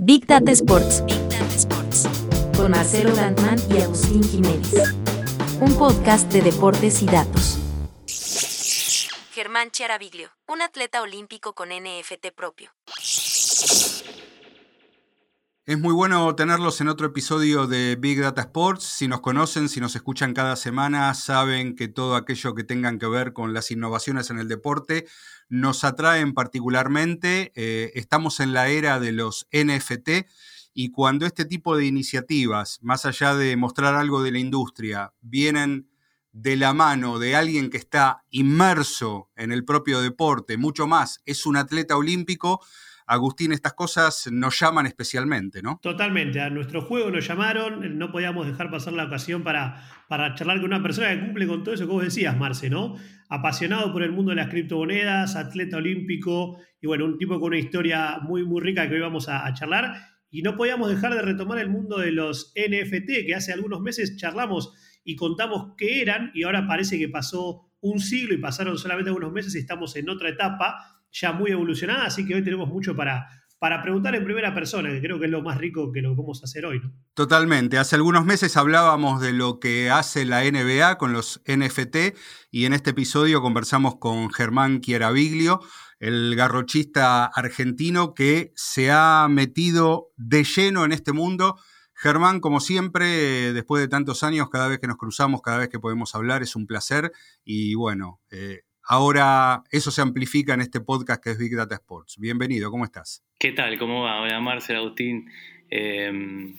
Big Data Sports. Big Data Sports. Con Marcelo Landman y Agustín Jiménez. Un podcast de deportes y datos. Germán Chiaraviglio, un atleta olímpico con NFT propio. Es muy bueno tenerlos en otro episodio de Big Data Sports. Si nos conocen, si nos escuchan cada semana, saben que todo aquello que tengan que ver con las innovaciones en el deporte nos atraen particularmente. Eh, estamos en la era de los NFT y cuando este tipo de iniciativas, más allá de mostrar algo de la industria, vienen de la mano de alguien que está inmerso en el propio deporte, mucho más, es un atleta olímpico, Agustín, estas cosas nos llaman especialmente, ¿no? Totalmente, a nuestro juego nos llamaron, no podíamos dejar pasar la ocasión para, para charlar con una persona que cumple con todo eso que vos decías, Marce, ¿no? Apasionado por el mundo de las criptomonedas, atleta olímpico y bueno, un tipo con una historia muy, muy rica que hoy vamos a, a charlar. Y no podíamos dejar de retomar el mundo de los NFT, que hace algunos meses charlamos y contamos qué eran y ahora parece que pasó un siglo y pasaron solamente unos meses y estamos en otra etapa ya muy evolucionada, así que hoy tenemos mucho para, para preguntar en primera persona, que creo que es lo más rico que lo vamos a hacer hoy. ¿no? Totalmente. Hace algunos meses hablábamos de lo que hace la NBA con los NFT y en este episodio conversamos con Germán Chiaraviglio, el garrochista argentino que se ha metido de lleno en este mundo. Germán, como siempre, después de tantos años, cada vez que nos cruzamos, cada vez que podemos hablar, es un placer. Y bueno, eh, Ahora eso se amplifica en este podcast que es Big Data Sports. Bienvenido, ¿cómo estás? ¿Qué tal? ¿Cómo va? Hola, Marcel, Agustín. Eh,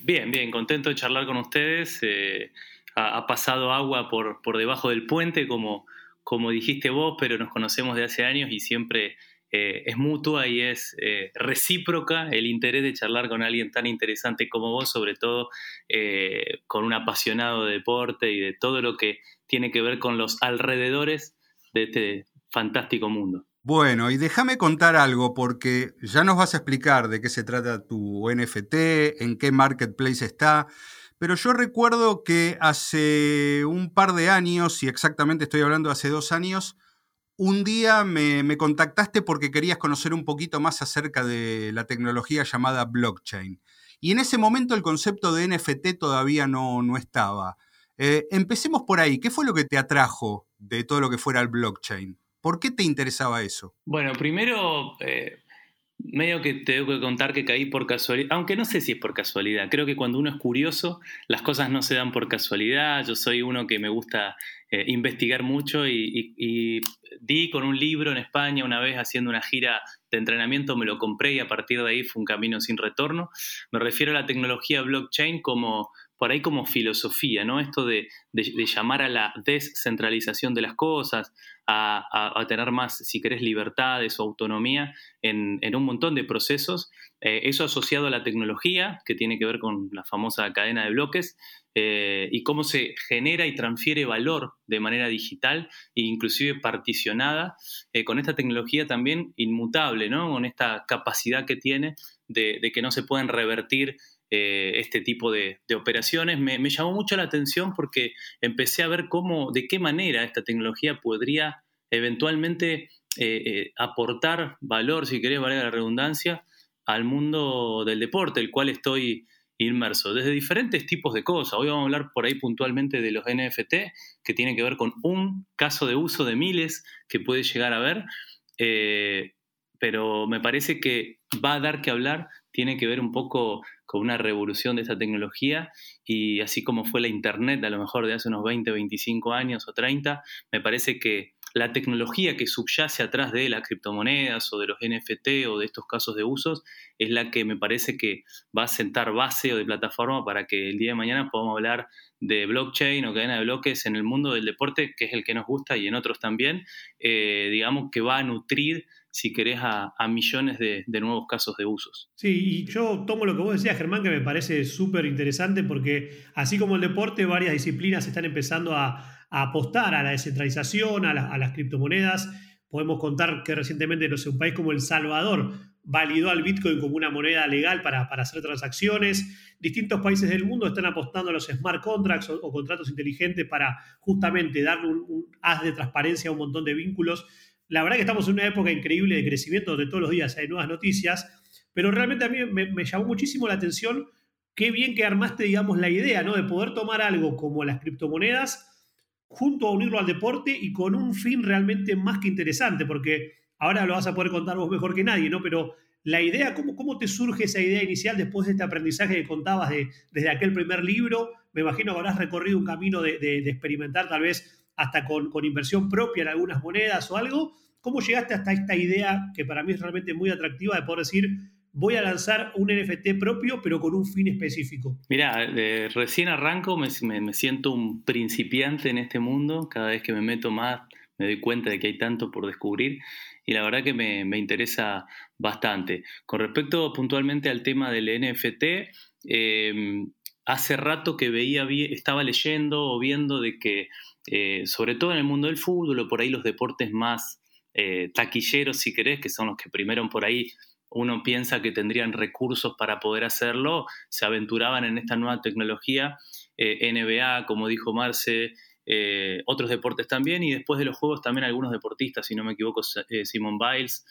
bien, bien, contento de charlar con ustedes. Eh, ha, pasado agua por, por debajo del puente, como, como dijiste vos, pero nos conocemos de hace años y siempre eh, es mutua y es recíproca el interés de charlar con alguien tan interesante como vos, sobre todo con un apasionado de deporte y de todo lo que tiene que ver con los alrededores de este fantástico mundo. Bueno, y déjame contar algo porque ya nos vas a explicar de qué se trata tu NFT, en qué marketplace está, pero yo recuerdo que hace un par de años, y exactamente estoy hablando de hace dos años, un día me, contactaste porque querías conocer un poquito más acerca de la tecnología llamada blockchain. Y en ese momento el concepto de NFT todavía no, no estaba. Eh, empecemos por ahí. ¿Qué fue lo que te atrajo de todo lo que fuera el blockchain? ¿Por qué te interesaba eso? Bueno, primero, eh, medio que te tengo que contar que caí por casualidad, aunque no sé si es por casualidad. Creo que cuando uno es curioso, las cosas no se dan por casualidad. Yo soy uno que me gusta eh, investigar mucho y, y, di con un libro en España una vez haciendo una gira de entrenamiento, me lo compré y a partir de ahí fue un camino sin retorno. Me refiero a la tecnología blockchain como por ahí como filosofía, ¿no? Esto de, llamar a la descentralización de las cosas, a, tener más, si querés, libertades o autonomía en, un montón de procesos. Eh, eso asociado a la tecnología, que tiene que ver con la famosa cadena de bloques, eh, y cómo se genera y transfiere valor de manera digital e inclusive particionada, eh, con esta tecnología también inmutable, ¿no? Con esta capacidad que tiene de, de que no se pueden revertir eh, este tipo de, operaciones. Me, llamó mucho la atención porque empecé a ver cómo, de qué manera esta tecnología podría eventualmente eh, eh, aportar valor, si querés, valer la redundancia, al mundo del deporte, el cual estoy inmerso, desde diferentes tipos de cosas. Hoy vamos a hablar por ahí puntualmente de los NFT, que tienen que ver con un caso de uso de miles que puede llegar a ver, pero me parece que va a dar que hablar, tiene que ver un poco con una revolución de esta tecnología y así como fue la Internet a lo mejor de hace unos 20, 25 años o 30, me parece que la tecnología que subyace atrás de las criptomonedas o de los NFT o de estos casos de usos es la que me parece que va a sentar base o de plataforma para que el día de mañana podamos hablar de blockchain o cadena de bloques en el mundo del deporte, que es el que nos gusta y en otros también, eh, digamos que va a nutrir si querés, a, millones de, nuevos casos de usos. Sí, y yo tomo lo que vos decías, Germán, que me parece súper interesante porque así como el deporte, varias disciplinas están empezando a, apostar a la descentralización, a, las criptomonedas. Podemos contar que recientemente, no sé, un país como El Salvador validó al Bitcoin como una moneda legal para, hacer transacciones. Distintos países del mundo están apostando a los smart contracts o, contratos inteligentes para justamente darle un, haz de transparencia a un montón de vínculos la verdad que estamos en una época increíble de crecimiento donde todos los días hay nuevas noticias. pero realmente a mí me, llamó muchísimo la atención qué bien que armaste, digamos, la idea, ¿no? De poder tomar algo como las criptomonedas junto a unirlo al deporte y con un fin realmente más que interesante, porque ahora lo vas a poder contar vos mejor que nadie, ¿no? Pero la idea, ¿cómo, cómo te surge esa idea inicial después de este aprendizaje que contabas de, desde aquel primer libro? Me imagino que habrás recorrido un camino de, experimentar tal vez hasta con, con, inversión propia en algunas monedas o algo. ¿Cómo llegaste hasta esta idea que para mí es realmente muy atractiva de poder decir, voy a lanzar un NFT propio, pero con un fin específico? Mira, recién arranco, me, siento un principiante en este mundo. Cada vez que me meto más, me doy cuenta de que hay tanto por descubrir y la verdad que me, interesa bastante. Con respecto puntualmente al tema del NFT, eh, hace rato que veía, estaba leyendo o viendo de que, eh, sobre todo en el mundo del fútbol o por ahí los deportes más eh, taquilleros, si querés, que son los que primero por ahí uno piensa que tendrían recursos para poder hacerlo, se aventuraban en esta nueva tecnología, eh, NBA, como dijo Marce, eh, otros deportes también, y después de los juegos también algunos deportistas, si no me equivoco, eh, Simon Biles,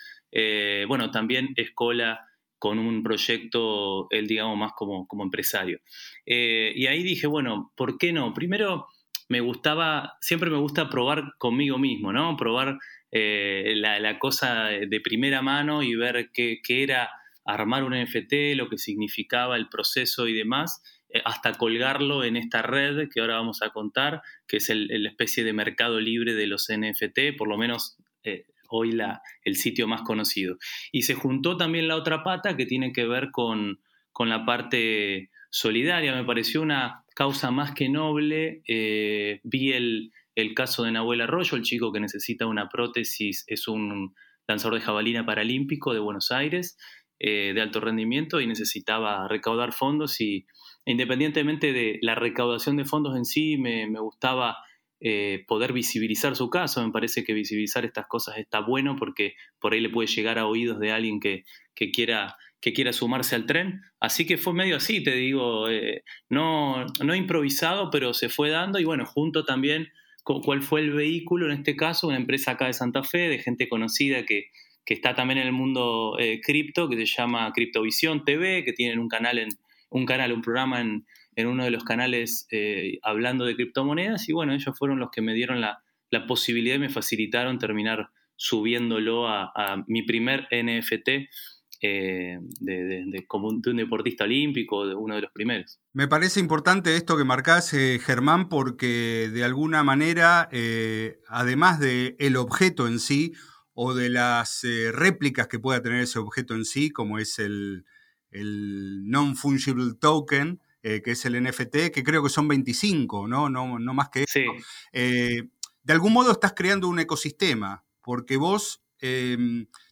bueno, también Escola con un proyecto, él digamos, más como, como empresario. y ahí dije, bueno, ¿por qué no? Primero, me gustaba, siempre me gusta probar conmigo mismo, ¿no? Probar eh, la, cosa de primera mano y ver qué, era armar un NFT, lo que significaba el proceso y demás, eh, hasta colgarlo en esta red que ahora vamos a contar, que es la especie de mercado libre de los NFT, por lo menos eh, hoy la, el sitio más conocido. Y se juntó también la otra pata que tiene que ver con, con la parte solidaria, me pareció una causa más que noble, vi el, el caso de Nahuel Arroyo, el chico que necesita una prótesis, es un lanzador de jabalina paralímpico de Buenos Aires, eh, de alto rendimiento, y necesitaba recaudar fondos y independientemente de la recaudación de fondos en sí, me, gustaba eh, poder visibilizar su caso. Me parece que visibilizar estas cosas está bueno porque por ahí le puede llegar a oídos de alguien que, quiera que quiera sumarse al tren. Así que fue medio así, te digo, eh, no, no improvisado, pero se fue dando y bueno, junto también cuál fue el vehículo, en este caso, una empresa acá de Santa Fe, de gente conocida que, está también en el mundo eh, cripto, que se llama Criptovisión TV, que tienen un canal, en, un, canal un programa en, uno de los canales eh, hablando de criptomonedas, y bueno, ellos fueron los que me dieron la, posibilidad y me facilitaron terminar subiéndolo a mi primer NFT eh, de, como un, deportista olímpico, de uno de los primeros. Me parece importante esto que marcás, eh, Germán, porque de alguna manera, eh, además del el objeto en sí, o de las réplicas que pueda tener ese objeto en sí, como es el, Non-Fungible Token, que es el NFT, que creo que son 25, ¿no? No, no más que eso. de algún modo estás creando un ecosistema, porque vos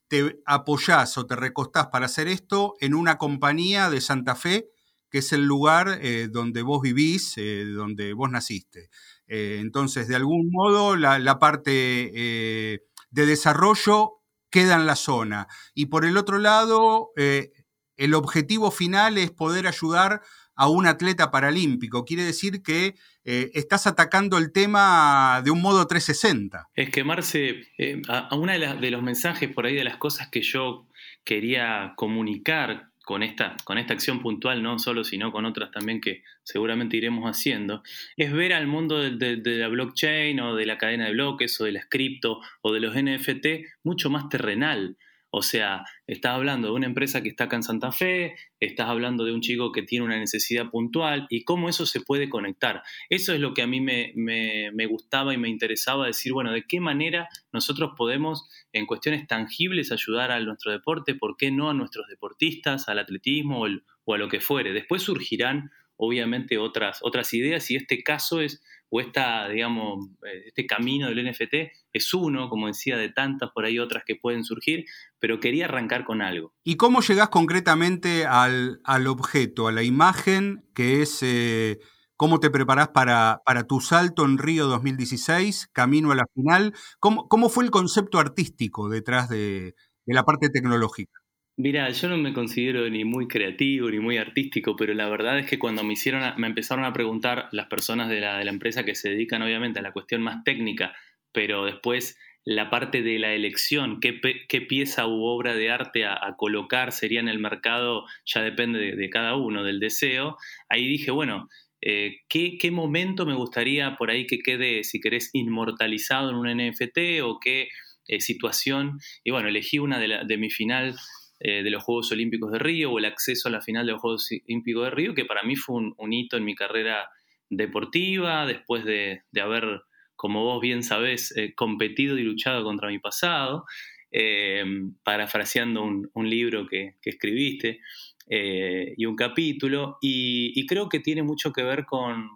te apoyás o te recostás para hacer esto en una compañía de Santa Fe, que es el lugar eh, donde vos vivís, eh, donde vos naciste. Eh, entonces, de algún modo, la, parte de desarrollo queda en la zona. Y por el otro lado, el objetivo final es poder ayudar a un atleta paralímpico. Quiere decir que eh, estás atacando el tema de un modo 360. Es que, Marce, eh, a, uno de, los mensajes por ahí de las cosas que yo quería comunicar con esta, con esta acción puntual, no solo, sino con otras también que seguramente iremos haciendo, es ver al mundo de, de, la blockchain o de la cadena de bloques o de las cripto o de los NFT mucho más terrenal. O sea, estás hablando de una empresa que está acá en Santa Fe, estás hablando de un chico que tiene una necesidad puntual y cómo eso se puede conectar. Eso es lo que a mí me, gustaba y me interesaba decir, bueno, de qué manera nosotros podemos en cuestiones tangibles ayudar a nuestro deporte, por qué no a nuestros deportistas, al atletismo o, a lo que fuere. Después surgirán obviamente otras, otras ideas y este caso es o esta, digamos, eh, este camino del NFT es uno, como decía, de tantas por ahí otras que pueden surgir, pero quería arrancar con algo. ¿Y cómo llegás concretamente al, objeto, a la imagen que es... Eh, ¿Cómo te preparás para, para, tu salto en Río 2016, camino a la final? ¿Cómo, cómo fue el concepto artístico detrás de, de la parte tecnológica? Mira, yo no me considero ni muy creativo ni muy artístico, pero la verdad es que cuando me hicieron, me empezaron a preguntar las personas de la, de la empresa que se dedican obviamente a la cuestión más técnica, pero después la parte de la elección, qué, pieza u obra de arte a, colocar sería en el mercado, ya depende de, cada uno, del deseo, ahí dije, bueno, eh, ¿qué, momento me gustaría por ahí que quede, si querés, inmortalizado en un NFT o qué eh, situación? Y bueno, elegí una de, de mi final eh, de los Juegos Olímpicos de Río o el acceso a la final de los Juegos Olímpicos de Río, que para mí fue un, hito en mi carrera deportiva, después de, haber como vos bien sabés, eh, competido y luchado contra mi pasado, eh, parafraseando un, libro que, escribiste eh, y un capítulo, y, creo que tiene mucho que ver con,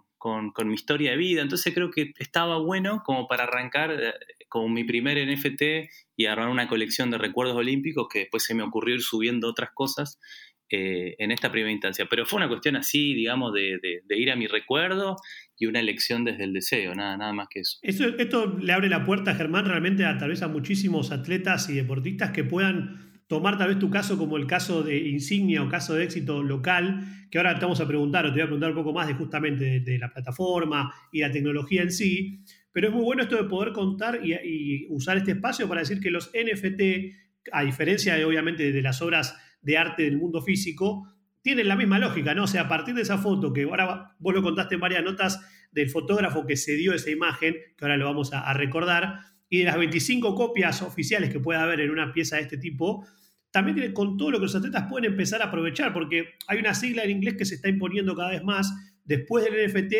mi historia de vida, entonces creo que estaba bueno como para arrancar con mi primer NFT y armar una colección de recuerdos olímpicos que después se me ocurrió ir subiendo otras cosas eh, en esta primera instancia. Pero fue una cuestión así, digamos, de, ir a mi recuerdo y una elección desde el deseo, nada, nada más que eso. Esto le abre la puerta, Germán, realmente a tal vez muchísimos atletas y deportistas que puedan tomar tal vez tu caso como el caso de insignia o caso de éxito local, que ahora te vamos a preguntar, o te voy a preguntar un poco más de justamente de, la plataforma y la tecnología en sí, pero es muy bueno esto de poder contar y, usar este espacio para decir que los NFT, a diferencia de obviamente de las obras de arte del mundo físico, tienen la misma lógica, ¿no? O sea, a partir de esa foto, que ahora vos lo contaste en varias notas del fotógrafo que se dio esa imagen, que ahora lo vamos a, recordar, y de las 25 copias oficiales que puede haber en una pieza de este tipo, también tiene con todo lo que los atletas pueden empezar a aprovechar, porque hay una sigla en inglés que se está imponiendo cada vez más después del NFT,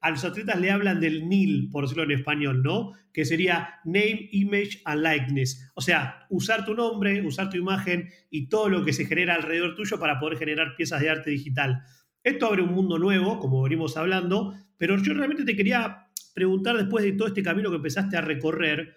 a los atletas le hablan del NIL, por decirlo en español, ¿no? Que sería Name, Image and Likeness. O sea, usar tu nombre, usar tu imagen y todo lo que se genera alrededor tuyo para poder generar piezas de arte digital. Esto abre un mundo nuevo, como venimos hablando, pero yo realmente te quería preguntar después de todo este camino que empezaste a recorrer,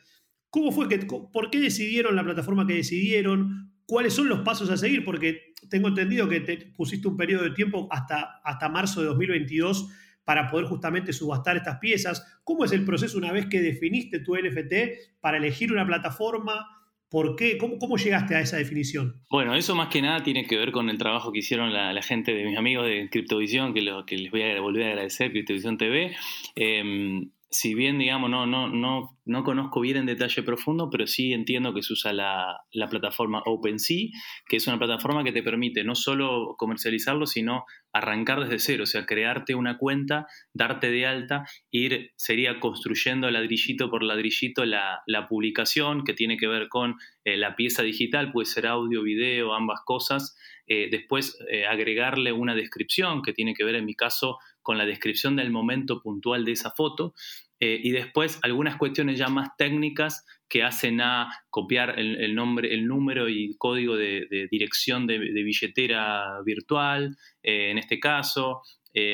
¿cómo fue que, por qué decidieron la plataforma que decidieron? ¿Cuáles son los pasos a seguir? Porque tengo entendido que te pusiste un periodo de tiempo hasta, hasta marzo de 2022 para poder justamente subastar estas piezas? ¿Cómo es el proceso una vez que definiste tu NFT para elegir una plataforma? ¿Por qué? ¿Cómo, llegaste a esa definición? Bueno, eso más que nada tiene que ver con el trabajo que hicieron la, gente de mis amigos de Criptovisión, que les voy a volver a agradecer, Criptovisión TV. Em, si bien, digamos, no, no, no, no conozco bien en detalle profundo, pero sí entiendo que se usa la, plataforma OpenSea, que es una plataforma que te permite no solo comercializarlo, sino arrancar desde cero, o sea, crearte una cuenta, darte de alta, ir, sería construyendo ladrillito por ladrillito la, publicación que tiene que ver con eh, la pieza digital, puede ser audio, video, ambas cosas, eh, después eh, agregarle una descripción que tiene que ver en mi caso con la descripción del momento puntual de esa foto eh, y después algunas cuestiones ya más técnicas que hacen a copiar el, nombre, el número y código de, dirección de, billetera virtual, en este caso,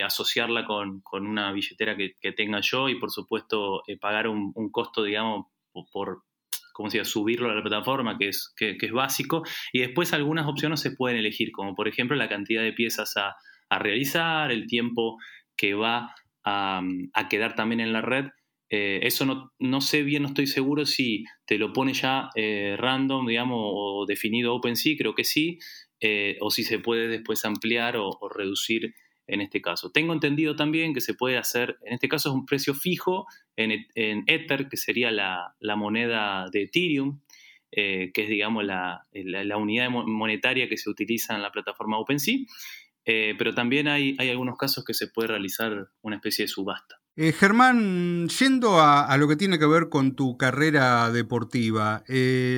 asociarla con, una billetera que, tenga yo y por supuesto pagar un, costo, digamos, por, como decía, subirlo a la plataforma, que es, que, es básico, y después algunas opciones se pueden elegir, como por ejemplo la cantidad de piezas a, realizar, el tiempo que va a, quedar también en la red. Eh, eso no, no, sé bien, no estoy seguro si te lo pone ya eh, random, digamos, o definido OpenSea, creo que sí, eh, o si se puede después ampliar o, o reducir en este caso. Tengo entendido también que se puede hacer, en este caso es un precio fijo en, Ether, que sería la, moneda de Ethereum, eh, que es, digamos, la, unidad monetaria que se utiliza en la plataforma OpenSea. Eh, pero también hay, hay, algunos casos que se puede realizar una especie de subasta. Eh, Germán, yendo a, lo que tiene que ver con tu carrera deportiva,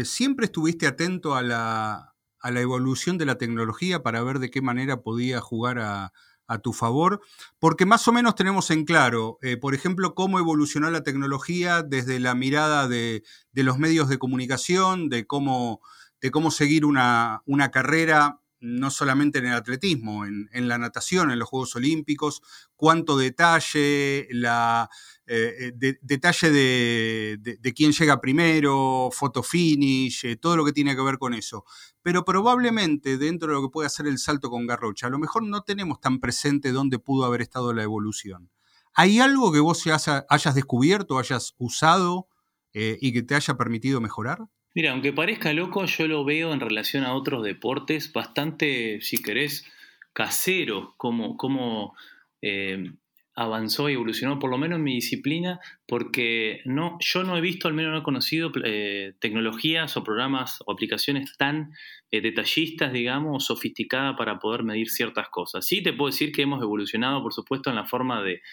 ¿siempre estuviste atento a la, a la evolución de la tecnología para ver de qué manera podía jugar a, a tu favor, porque más o menos tenemos en claro, eh, por ejemplo, cómo evolucionó la tecnología desde la mirada de, los medios de comunicación, de cómo, de cómo seguir una, una carrera no solamente en el atletismo, en, la natación, en los Juegos Olímpicos, cuánto detalle, la, eh, eh, detalle de, quién llega primero, photo finish, eh, todo lo que tiene que ver con eso. Pero probablemente dentro de lo que puede hacer el salto con Garrocha, a lo mejor no tenemos tan presente dónde pudo haber estado la evolución. ¿Hay algo que vos hayas descubierto, hayas usado y que te haya permitido mejorar? Mira, aunque parezca loco, yo lo veo en relación a otros deportes bastante, si querés, casero, como, eh, avanzó y evolucionó, por lo menos en mi disciplina, porque no, yo no he visto, al menos no he conocido eh, tecnologías o programas o aplicaciones tan eh, detallistas, digamos, o sofisticadas para poder medir ciertas cosas. Sí te puedo decir que hemos evolucionado, por supuesto, en la forma de,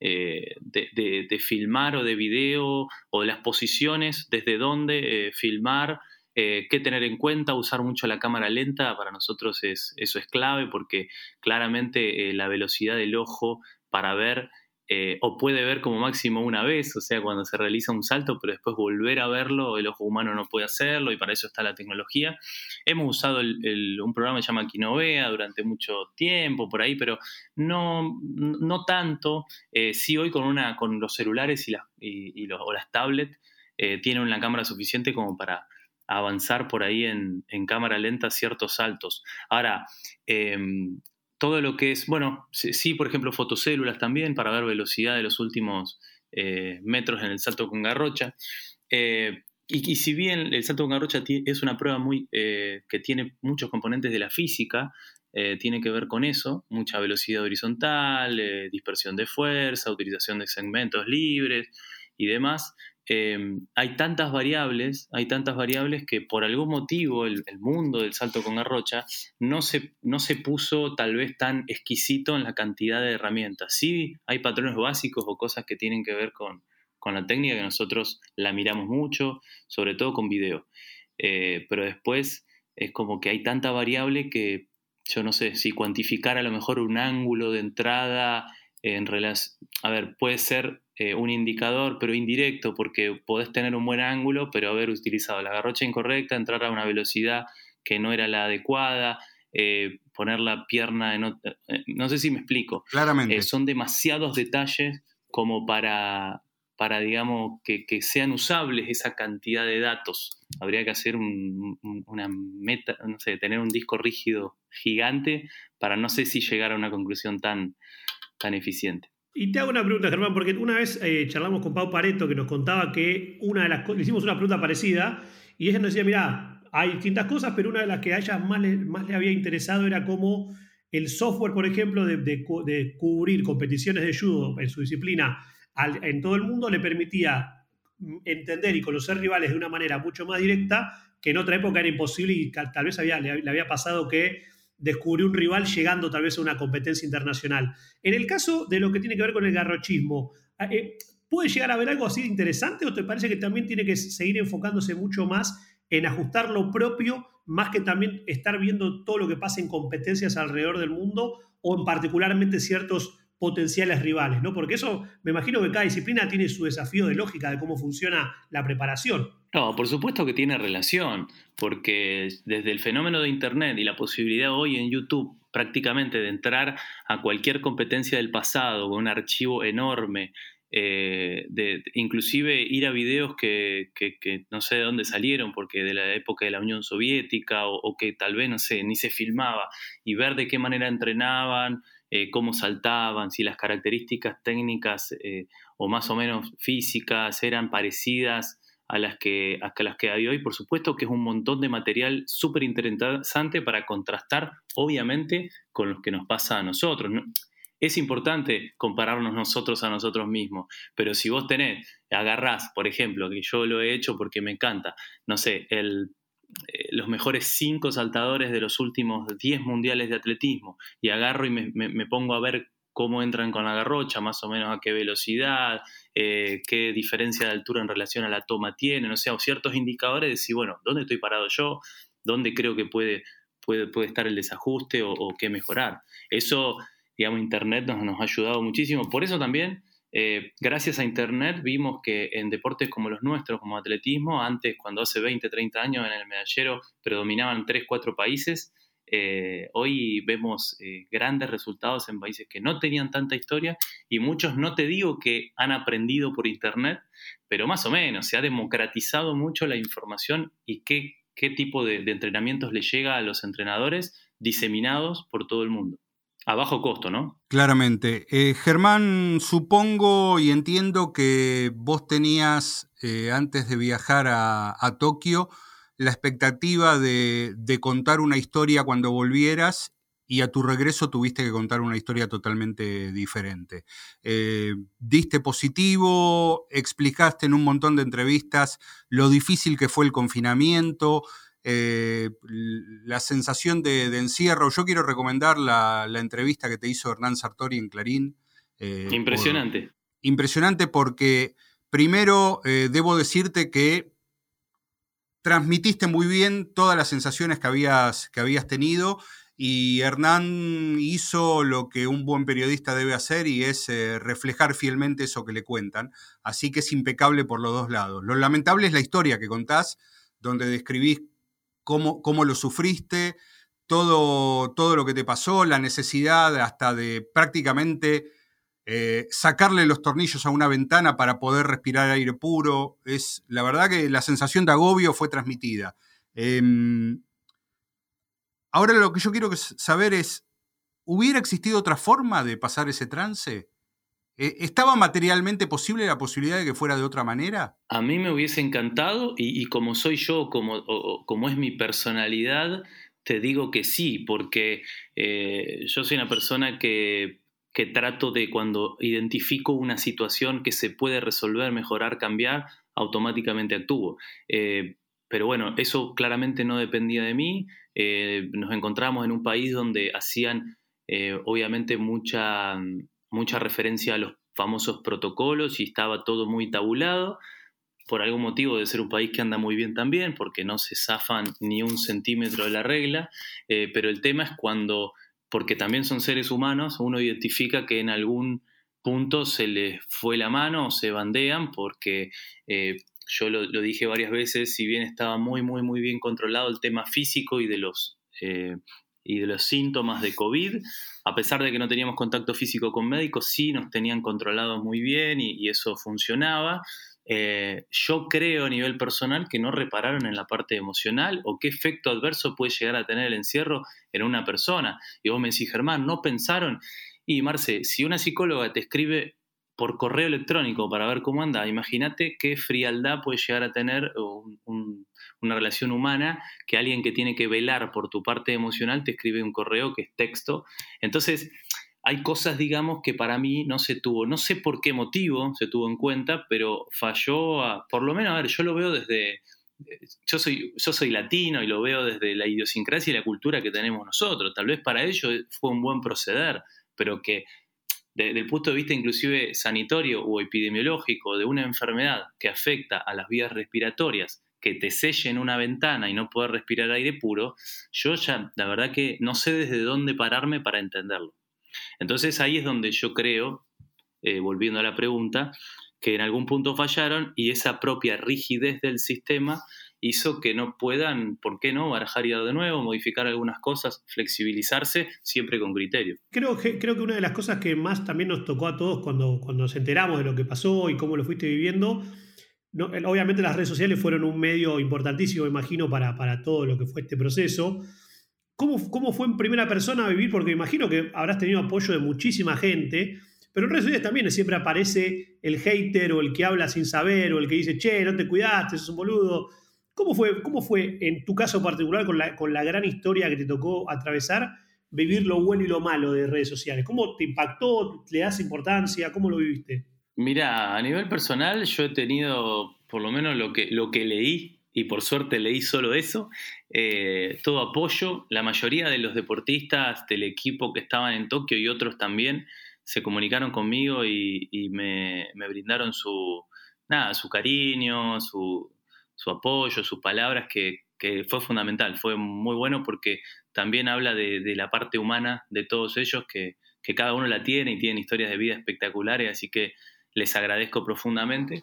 eh, de, filmar o de video o de las posiciones, desde dónde filmar, qué tener en cuenta, usar mucho la cámara lenta, para nosotros es, eso es clave porque claramente la velocidad del ojo para ver eh, o puede ver como máximo una vez, o sea, cuando se realiza un salto, pero después volver a verlo, el ojo humano no puede hacerlo y para eso está la tecnología. Hemos usado un programa que se llama Quinovea durante mucho tiempo por ahí, pero no, no tanto. Eh, sí, hoy con, una, con los celulares y, y, los, o las tablets eh, tienen una cámara suficiente como para avanzar por ahí en, en cámara lenta ciertos saltos. Ahora, em, todo lo que es, bueno, sí, por ejemplo, fotocélulas también para ver velocidad de los últimos eh, metros en el salto con garrocha. Eh, y, si bien el salto con garrocha es una prueba muy, eh, que tiene muchos componentes de la física, tiene que ver con eso, mucha velocidad horizontal, dispersión de fuerza, utilización de segmentos libres y demás, Em, hay tantas variables, hay tantas variables que por algún motivo el, mundo del salto con garrocha no se, no se puso tal vez tan exquisito en la cantidad de herramientas. Sí hay patrones básicos o cosas que tienen que ver con, la técnica que nosotros la miramos mucho, sobre todo con video. Eh, pero después es como que hay tanta variable que yo no sé si cuantificar a lo mejor un ángulo de entrada en relación, a ver, puede ser eh, un indicador, pero indirecto, porque podés tener un buen ángulo, pero haber utilizado la garrocha incorrecta, entrar a una velocidad que no era la adecuada, eh, poner la pierna en otra, eh, no sé si me explico. Claramente. son demasiados detalles como para, para digamos, que, sean usables esa cantidad de datos. Habría que hacer una meta, no sé, tener un disco rígido gigante para no sé si llegar a una conclusión tan, tan eficiente. Y te hago una pregunta, Germán, porque una vez eh, charlamos con Pau Pareto que nos contaba que una de las le hicimos una pregunta parecida y ella nos decía, mira, hay distintas cosas, pero una de las que a ella más le, había interesado era cómo el software, por ejemplo, de, cubrir competiciones de judo en su disciplina en todo el mundo le permitía entender y conocer rivales de una manera mucho más directa que en otra época era imposible y tal vez le había pasado que descubrió un rival llegando tal vez a una competencia internacional. En el caso de lo que tiene que ver con el garrochismo, ah, eh, ¿puede llegar a haber algo así interesante o te parece que también tiene que seguir enfocándose mucho más en ajustar lo propio, más que también estar viendo todo lo que pasa en competencias alrededor del mundo o en particularmente ciertos potenciales rivales, ¿no? Porque eso, me imagino que cada disciplina tiene su desafío de lógica de cómo funciona la preparación. No, por supuesto que tiene relación, porque desde el fenómeno de Internet y la posibilidad hoy en YouTube prácticamente de entrar a cualquier competencia del pasado con un archivo enorme, eh, de, inclusive ir a videos que, no sé de dónde salieron, porque de la época de la Unión Soviética o, o que tal vez, no sé, ni se filmaba, y ver de qué manera entrenaban, eh, cómo saltaban, si las características técnicas eh, o más o menos físicas eran parecidas a las que, a las que hay hoy. Por supuesto que es un montón de material súper interesante para contrastar, obviamente, con lo que nos pasa a nosotros. Es importante compararnos nosotros a nosotros mismos, pero si vos tenés, agarrás, por ejemplo, que yo lo he hecho porque me encanta, no sé, el los mejores cinco saltadores de los últimos 10 mundiales de atletismo y agarro y me, pongo a ver cómo entran con la garrocha, más o menos a qué velocidad, eh, qué diferencia de altura en relación a la toma tienen, o sea, ciertos indicadores de decir, bueno, ¿dónde estoy parado yo? ¿Dónde creo que puede, puede, puede estar el desajuste o, qué mejorar? Eso, digamos, Internet nos ha ayudado muchísimo. Por eso también eh, gracias a Internet vimos que en deportes como los nuestros, como atletismo, antes, cuando hace 20, 30 años en el medallero predominaban 3, 4 países, eh, hoy vemos eh, grandes resultados en países que no tenían tanta historia y muchos no te digo que han aprendido por Internet, pero más o menos se ha democratizado mucho la información y qué, qué tipo de, de entrenamientos le llega a los entrenadores diseminados por todo el mundo a bajo costo, ¿no? Claramente. Eh, Germán, supongo y entiendo que vos tenías, eh, antes de viajar a, Tokio, la expectativa de, contar una historia cuando volvieras y a tu regreso tuviste que contar una historia totalmente diferente. Eh, diste positivo, explicaste en un montón de entrevistas lo difícil que fue el confinamiento, eh, la sensación de, encierro. Yo quiero recomendar la, entrevista que te hizo Hernán Sartori en Clarín. Eh, impresionante. impresionante porque primero debo decirte que transmitiste muy bien todas las sensaciones que habías, que habías tenido y Hernán hizo lo que un buen periodista debe hacer y es eh, reflejar fielmente eso que le cuentan. Así que es impecable por los dos lados. Lo lamentable es la historia que contás, donde describís cómo, cómo lo sufriste, todo, todo lo que te pasó, la necesidad hasta de prácticamente eh, sacarle los tornillos a una ventana para poder respirar aire puro. Es la verdad que la sensación de agobio fue transmitida. Em, Ahora lo que yo quiero saber es, ¿hubiera existido otra forma de pasar ese trance? ¿E-, ¿Estaba materialmente posible la posibilidad de que fuera de otra manera? A mí me hubiese encantado y, como soy yo, como, como es mi personalidad, te digo que sí, porque eh, yo soy una persona que, que, trato de cuando identifico una situación que se puede resolver, mejorar, cambiar, automáticamente actúo. Eh, pero bueno, eso claramente no dependía de mí. Eh, nos encontramos en un país donde hacían eh, obviamente mucha, mucha referencia a los famosos protocolos y estaba todo muy tabulado. Por algún motivo de ser un país que anda muy bien también, porque no se zafan ni un centímetro de la regla. Eh, pero el tema es cuando, porque también son seres humanos, uno identifica que en algún punto se les fue la mano o se bandean porque yo lo, dije varias veces, si bien estaba muy, muy, muy bien controlado el tema físico y de los, eh, y de los síntomas de COVID, a pesar de que no teníamos contacto físico con médicos, sí nos tenían controlados muy bien y, eso funcionaba. Eh, yo creo a nivel personal que no repararon en la parte emocional o qué efecto adverso puede llegar a tener el encierro en una persona. Y vos me decís, Germán, ¿no pensaron? Y Marce, si una psicóloga te escribe por correo electrónico para ver cómo anda. Imagínate qué frialdad puede llegar a tener una relación humana que alguien que tiene que velar por tu parte emocional te escribe un correo que es texto. Entonces, hay cosas, digamos, que para mí no se tuvo, no sé por qué motivo se tuvo en cuenta, pero falló, por lo menos, a ver, yo lo veo desde, yo soy, yo soy latino y lo veo desde la idiosincrasia y la cultura que tenemos nosotros. Tal vez para ellos fue un buen proceder, pero que desde el punto de vista inclusive sanitario o epidemiológico de una enfermedad que afecta a las vías respiratorias, que te sellen una ventana y no poder respirar aire puro, yo ya la verdad que no sé desde dónde pararme para entenderlo. Entonces ahí es donde yo creo, eh, volviendo a la pregunta, que en algún punto fallaron y esa propia rigidez del sistema hizo que no puedan, ¿por qué no?, barajar y dar de nuevo, modificar algunas cosas, flexibilizarse, siempre con criterio. Creo que, creo que una de las cosas que más también nos tocó a todos cuando, cuando nos enteramos de lo que pasó y cómo lo fuiste viviendo, obviamente las redes sociales fueron un medio importantísimo, imagino, para, para todo lo que fue este proceso. ¿Cómo, ¿Cómo fue en primera persona vivir? Porque imagino que habrás tenido apoyo de muchísima gente, pero en redes sociales también siempre aparece el hater o el que habla sin saber o el que dice, che, no te cuidaste, sos un boludo. ¿Cómo fue, cómo fue en tu caso particular, con la, con la gran historia que te tocó atravesar, vivir lo bueno y lo malo de redes sociales? ¿Cómo te impactó? ¿Le das importancia? ¿Cómo lo viviste? Mira, a nivel personal yo he tenido, por lo menos lo que, lo que leí, y por suerte leí solo eso, eh, todo apoyo. La mayoría de los deportistas del equipo que estaban en Tokio y otros también se comunicaron conmigo y, me, me, brindaron su, nada, su cariño, su, su apoyo, sus palabras, que, fue fundamental, fue muy bueno porque también habla de, la parte humana de todos ellos, que, cada uno la tiene y tienen historias de vida espectaculares, así que les agradezco profundamente.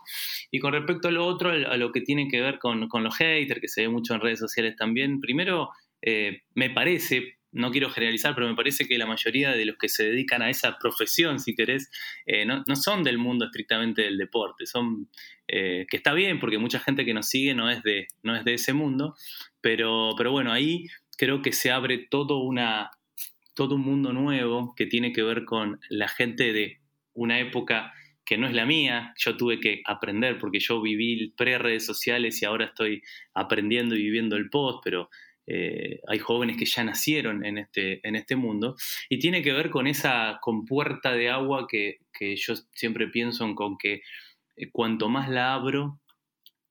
Y con respecto a lo otro, a lo que tiene que ver con, los haters, que se ve mucho en redes sociales también, primero, eh, me parece, no quiero generalizar, pero me parece que la mayoría de los que se dedican a esa profesión, si querés, eh, no, son del mundo estrictamente del deporte, son eh, que está bien porque mucha gente que nos sigue no es de, no es de ese mundo, pero, pero bueno, ahí creo que se abre todo, una, todo un mundo nuevo que tiene que ver con la gente de una época que no es la mía, yo tuve que aprender porque yo viví pre-redes sociales y ahora estoy aprendiendo y viviendo el post, pero eh, hay jóvenes que ya nacieron en este, en este mundo, y tiene que ver con esa compuerta de agua que, yo siempre pienso en con que eh, cuanto más la abro,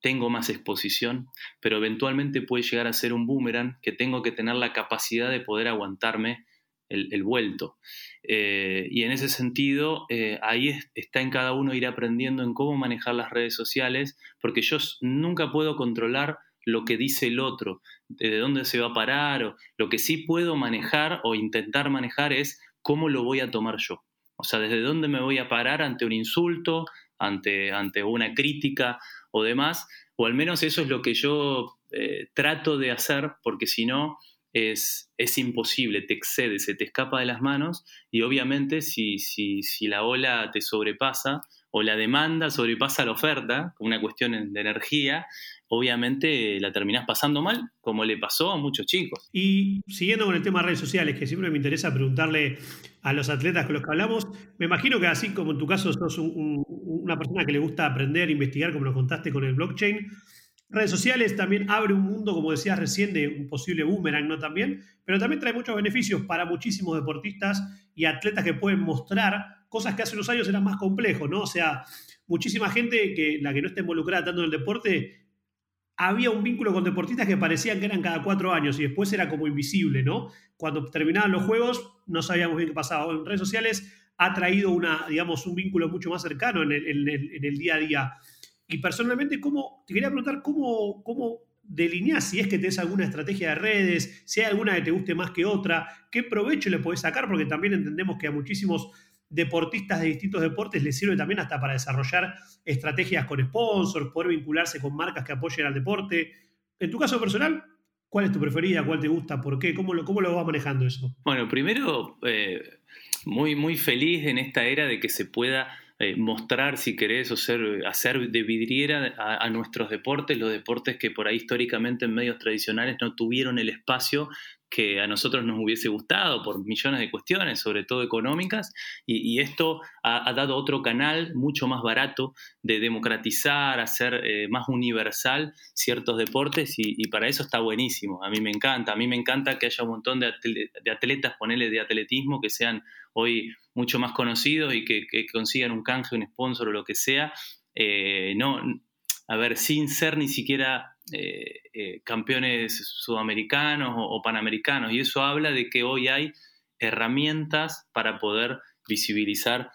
tengo más exposición, pero eventualmente puede llegar a ser un boomerang que tengo que tener la capacidad de poder aguantarme el, vuelto. Eh, y en ese sentido, ahí está en cada uno ir aprendiendo en cómo manejar las redes sociales, porque yo nunca puedo controlar lo que dice el otro, de dónde se va a parar, o lo que sí puedo manejar o intentar manejar es cómo lo voy a tomar yo. O sea, desde dónde me voy a parar ante un insulto, ante, ante una crítica o demás, o al menos eso es lo que yo eh, trato de hacer, porque si no, es, es, imposible, te excede, se te escapa de las manos y obviamente si, si, si la ola te sobrepasa o la demanda sobrepasa la oferta, una cuestión de energía, obviamente la terminás pasando mal, como le pasó a muchos chicos. Y siguiendo con el tema de redes sociales, que siempre me interesa preguntarle a los atletas con los que hablamos, me imagino que así como en tu caso sos una persona que le gusta aprender, investigar, como lo contaste con el blockchain, redes sociales también abre un mundo, como decías recién, de un posible boomerang, ¿no? También, pero también trae muchos beneficios para muchísimos deportistas y atletas que pueden mostrar cosas que hace unos años eran más complejos, ¿no? O sea, muchísima gente que la que no está involucrada tanto en el deporte había un vínculo con deportistas que parecían que eran cada cuatro años y después era como invisible, ¿no? Cuando terminaban los juegos no sabíamos bien qué pasaba. En redes sociales ha traído una, digamos, un vínculo mucho más cercano en el, día a día. Y personalmente, ¿cómo, te quería preguntar cómo, cómo delineás si es que tenés alguna estrategia de redes, si hay alguna que te guste más que otra, qué provecho le podés sacar, porque también entendemos que a muchísimos deportistas de distintos deportes les sirve también hasta para desarrollar estrategias con sponsors, poder vincularse con marcas que apoyen al deporte. En tu caso personal, ¿cuál es tu preferida? ¿Cuál te gusta? ¿Por qué? ¿Cómo lo, cómo lo vas manejando eso? Bueno, primero, eh, muy, muy feliz en esta era de que se pueda eh, mostrar, si querés, o hacer de vidriera a, a, nuestros deportes, los deportes que por ahí históricamente en medios tradicionales no tuvieron el espacio que a nosotros nos hubiese gustado por millones de cuestiones, sobre todo económicas, y, esto ha, dado otro canal mucho más barato de democratizar, hacer eh, más universal ciertos deportes, y, para eso está buenísimo. A mí me encanta, a mí me encanta que haya un montón de, atletas, ponele de atletismo, que sean hoy mucho más conocidos y que, consigan un canje, un sponsor o lo que sea. Eh, no, a ver, sin ser ni siquiera eh, eh, campeones sudamericanos o, panamericanos. Y eso habla de que hoy hay herramientas para poder visibilizar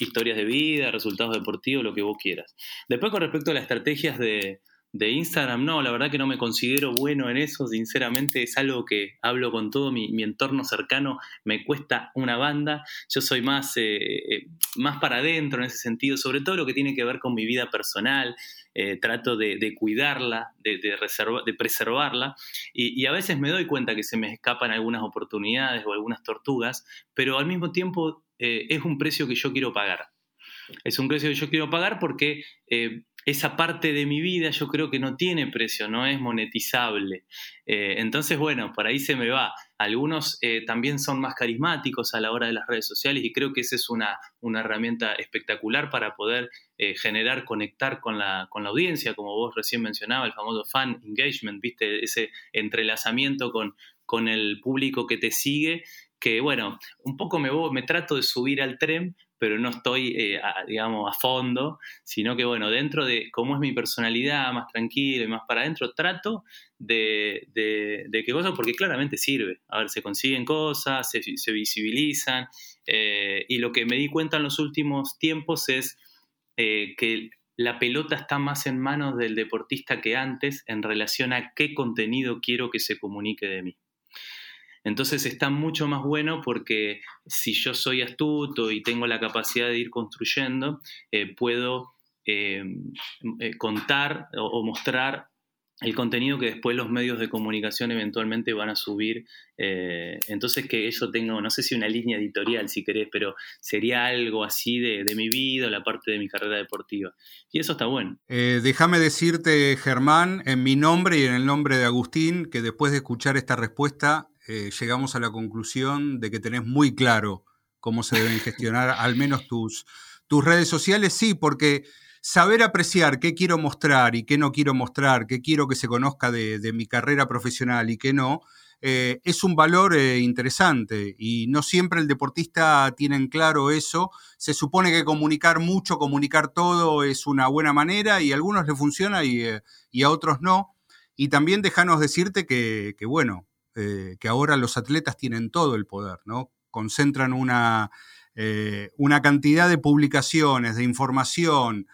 historias de vida, resultados deportivos, lo que vos quieras. Después con respecto a las estrategias de, Instagram, no, la verdad que no me considero bueno en eso, sinceramente es algo que hablo con todo mi, entorno cercano, me cuesta una banda, yo soy más, eh, más para adentro en ese sentido, sobre todo lo que tiene que ver con mi vida personal, eh, trato de, cuidarla, de, de, preservarla, y, a veces me doy cuenta que se me escapan algunas oportunidades o algunas tortugas, pero al mismo tiempo eh, es un precio que yo quiero pagar. Es un precio que yo quiero pagar porque eh, esa parte de mi vida yo creo que no tiene precio, no es monetizable. Eh, entonces, bueno, por ahí se me va. Algunos eh, también son más carismáticos a la hora de las redes sociales y creo que esa es una, una herramienta espectacular para poder eh, generar, conectar con la, con la audiencia, como vos recién mencionabas, el famoso fan engagement, viste, ese entrelazamiento con, con el público que te sigue que bueno, un poco me, me trato de subir al tren, pero no estoy, eh, a, digamos, a fondo, sino que, bueno, dentro de cómo es mi personalidad, más tranquilo y más para adentro, trato de, de, que cosas, porque claramente sirve. A ver, se consiguen cosas, se, visibilizan, eh, y lo que me di cuenta en los últimos tiempos es eh, que la pelota está más en manos del deportista que antes en relación a qué contenido quiero que se comunique de mí. Entonces está mucho más bueno porque si yo soy astuto y tengo la capacidad de ir construyendo, eh, puedo eh, eh, contar o, mostrar el contenido que después los medios de comunicación eventualmente van a subir. entonces que eso tenga, no sé si una línea editorial si querés, pero sería algo así de, mi vida, la parte de mi carrera deportiva. Y eso está bueno. Déjame decirte, Germán, en mi nombre y en el nombre de Agustín, que después de escuchar esta respuesta, eh, llegamos a la conclusión de que tenés muy claro cómo se deben gestionar al menos tus, tus redes sociales. Sí, porque saber apreciar qué quiero mostrar y qué no quiero mostrar, qué quiero que se conozca de, mi carrera profesional y qué no, eh, es un valor eh, interesante y no siempre el deportista tiene en claro eso. Se supone que comunicar mucho, comunicar todo es una buena manera y a algunos le funciona y, eh, a otros no. Y también déjanos decirte que, bueno, que ahora los atletas tienen todo el poder, ¿no? Concentran una, una cantidad de publicaciones, de información,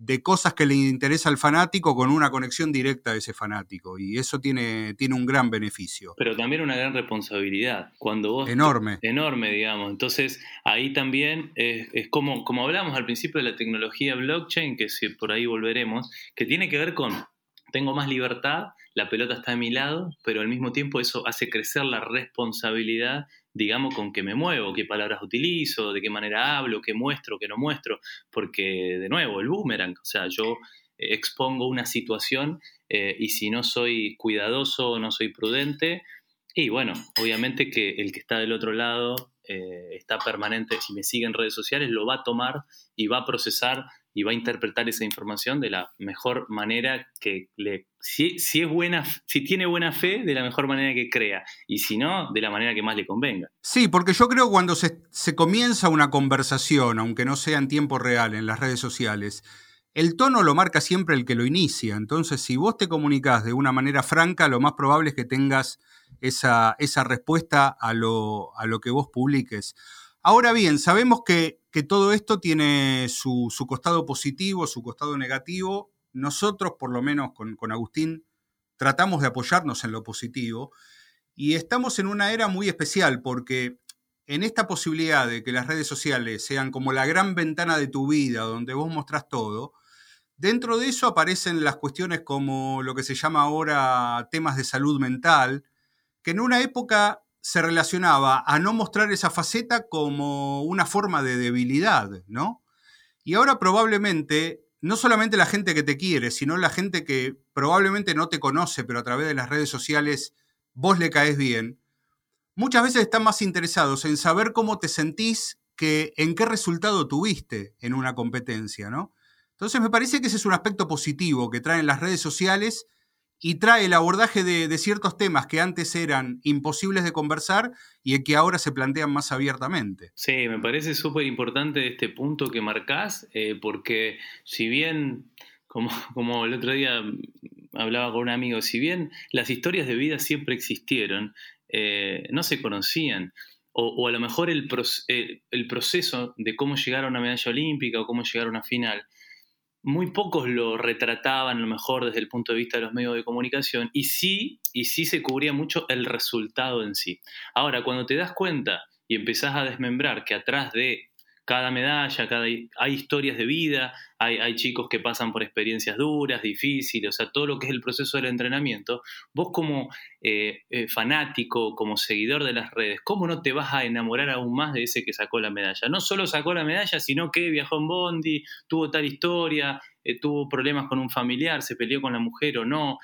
de cosas que le interesa al fanático con una conexión directa de ese fanático. Y eso tiene, tiene un gran beneficio. Pero también una gran responsabilidad. Cuando vos. Enorme. Enorme, digamos. Entonces, ahí también es, como, como hablamos al principio de la tecnología blockchain, que si por ahí volveremos, que tiene que ver con. Tengo más libertad, la pelota está a mi lado, pero al mismo tiempo eso hace crecer la responsabilidad digamos, con qué me muevo, qué palabras utilizo, de qué manera hablo, qué muestro, qué no muestro, porque de nuevo, el boomerang, o sea, yo expongo una situación eh, y si no soy cuidadoso, no soy prudente, y bueno, obviamente que el que está del otro lado eh, está permanente, si me sigue en redes sociales, lo va a tomar y va a procesar y va a interpretar esa información de la mejor manera que le si, si, es buena si tiene buena fe de la mejor manera que crea y si no de la manera que más le convenga. Sí porque yo creo cuando se, se comienza una conversación aunque no sea en tiempo real en las redes sociales el tono lo marca siempre el que lo inicia. Entonces si vos te comunicas de una manera franca lo más probable es que tengas esa, esa respuesta a lo, a lo que vos publiques Ahora bien, sabemos que, todo esto tiene su, costado positivo, su costado negativo. Nosotros, por lo menos con, con Agustín, tratamos de apoyarnos en lo positivo y estamos en una era muy especial porque en esta posibilidad de que las redes sociales sean como la gran ventana de tu vida donde vos mostrás todo, dentro de eso aparecen las cuestiones como lo que se llama ahora temas de salud mental, que en una época se relacionaba a no mostrar esa faceta como una forma de debilidad, ¿no? Y ahora probablemente, no solamente la gente que te quiere, sino la gente que probablemente no te conoce, pero a través de las redes sociales vos le caes bien, muchas veces están más interesados en saber cómo te sentís que en qué resultado tuviste en una competencia, ¿no? Entonces me parece que ese es un aspecto positivo que traen las redes sociales y trae el abordaje de, ciertos temas que antes eran imposibles de conversar y que ahora se plantean más abiertamente. Sí, me parece súper importante este punto que marcás, eh, porque si bien, como, como el otro día hablaba con un amigo, si bien las historias de vida siempre existieron, eh, no se conocían. O, a lo mejor el, eh, el proceso de cómo llegar a una medalla olímpica o cómo llegar a una final muy pocos lo retrataban a lo mejor desde el punto de vista de los medios de comunicación y sí, y sí se cubría mucho el resultado en sí. Ahora, cuando te das cuenta y empezás a desmembrar que atrás de cada medalla, cada, hay historias de vida, hay, chicos que pasan por experiencias duras, difíciles, o sea, todo lo que es el proceso del entrenamiento, vos como eh, eh, fanático, como seguidor de las redes, ¿cómo no te vas a enamorar aún más de ese que sacó la medalla? No solo sacó la medalla, sino que viajó en Bondi, tuvo tal historia, eh, tuvo problemas con un familiar, se peleó con la mujer o no,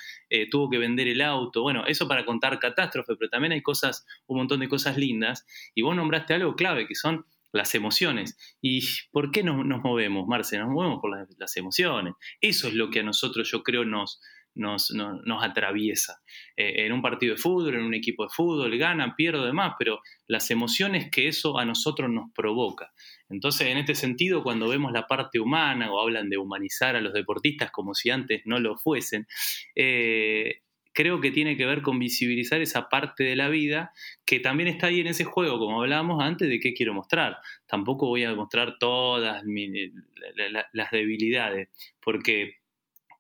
tuvo que vender el auto. Bueno, eso para contar catástrofe, pero también hay cosas, un montón de cosas lindas. Y vos nombraste algo clave, que son las emociones. ¿Y por qué nos, nos movemos, Marce? Nos movemos por las, emociones. Eso es lo que a nosotros yo creo nos, nos, nos, atraviesa. Eh, en un partido de fútbol, en un equipo de fútbol, gana, pierde, demás, pero las emociones que eso a nosotros nos provoca. Entonces, en este sentido, cuando vemos la parte humana o hablan de humanizar a los deportistas como si antes no lo fuesen, eh, creo que tiene que ver con visibilizar esa parte de la vida que también está ahí en ese juego, como hablábamos antes, de qué quiero mostrar. Tampoco voy a mostrar todas las debilidades, porque